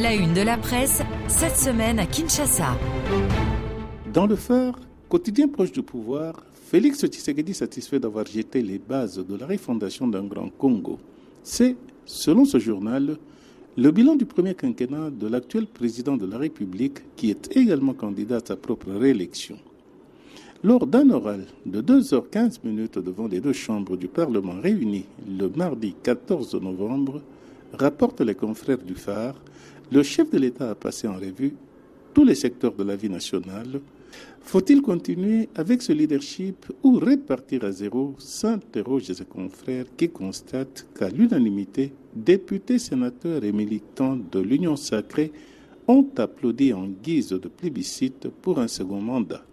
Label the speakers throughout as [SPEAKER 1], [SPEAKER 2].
[SPEAKER 1] La une de la presse, cette semaine à Kinshasa.
[SPEAKER 2] Dans le phare, quotidien proche du pouvoir, Félix Tshisekedi satisfait d'avoir jeté les bases de la refondation d'un grand Congo. C'est, selon ce journal, le bilan du premier quinquennat de l'actuel président de la République qui est également candidat à sa propre réélection. Lors d'un oral de 2h15 minutes devant les deux chambres du Parlement réunies le mardi 14 novembre, rapportent les confrères du phare, le chef de l'État a passé en revue tous les secteurs de la vie nationale. Faut-il continuer avec ce leadership ou répartir à zéro? s'interroge ses confrères qui constatent qu'à l'unanimité, députés, sénateurs et militants de l'Union sacrée ont applaudi en guise de plébiscite pour un second mandat.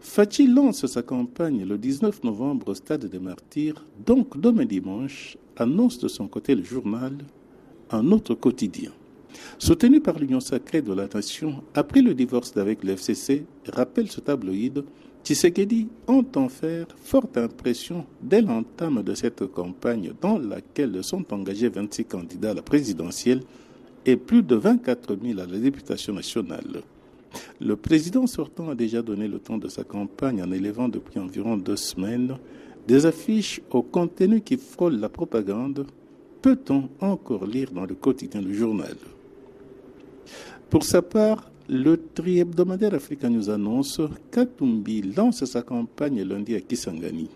[SPEAKER 2] Fachi lance sa campagne le 19 novembre au stade des Martyrs, donc demain dimanche, annonce de son côté le journal Un autre quotidien. Soutenu par l'Union sacrée de la nation, après le divorce avec le FCC, rappelle ce tabloïd, Tshisekedi entend faire forte impression dès l'entame de cette campagne dans laquelle sont engagés 26 candidats à la présidentielle et plus de 24 000 à la députation nationale. Le président sortant a déjà donné le temps de sa campagne en élevant depuis environ deux semaines des affiches au contenu qui frôle la propagande, peut-on encore lire dans le quotidien du journal? Pour sa part, le tri-hebdomadaire africain nous annonce qu'Atumbi lance sa campagne lundi à Kisangani.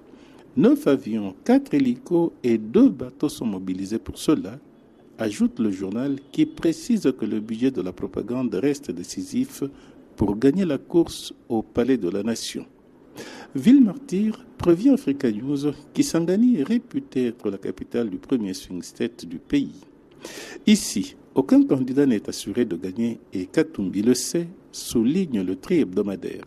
[SPEAKER 2] Neuf avions, quatre hélicos et deux bateaux sont mobilisés pour cela, ajoute le journal qui précise que le budget de la propagande reste décisif pour gagner la course au palais de la nation. Ville martyr prévient Africa News Kisangani est réputée être la capitale du premier swing state du pays. Ici, aucun candidat n'est assuré de gagner et Katumbi le sait, souligne le tri hebdomadaire.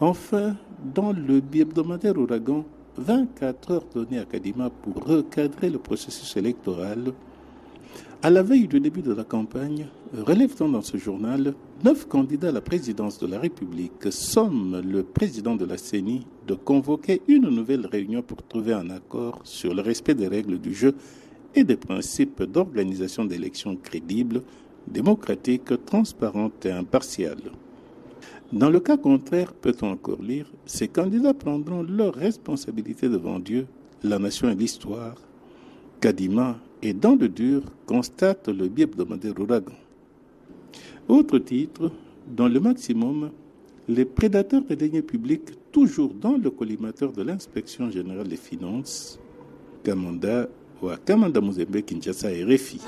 [SPEAKER 2] Enfin, dans le bi-hebdomadaire Ouragan, 24 heures données à Kadima pour recadrer le processus électoral. À la veille du début de la campagne, relève-t-on dans ce journal, neuf candidats à la présidence de la République somment le président de la CENI de convoquer une nouvelle réunion pour trouver un accord sur le respect des règles du jeu et des principes d'organisation d'élections crédibles, démocratiques, transparentes et impartiales. Dans le cas contraire, peut-on encore lire, ces candidats prendront leurs responsabilités devant Dieu, la nation et l'histoire. Kadima et dans le dur constate le biais hebdomadaire ouragan. Autre titre, dans le maximum, les prédateurs des deniers publics, toujours dans le collimateur de l'inspection générale des finances, Kamanda wa Kamanda Muzembe Kinshasa RFI.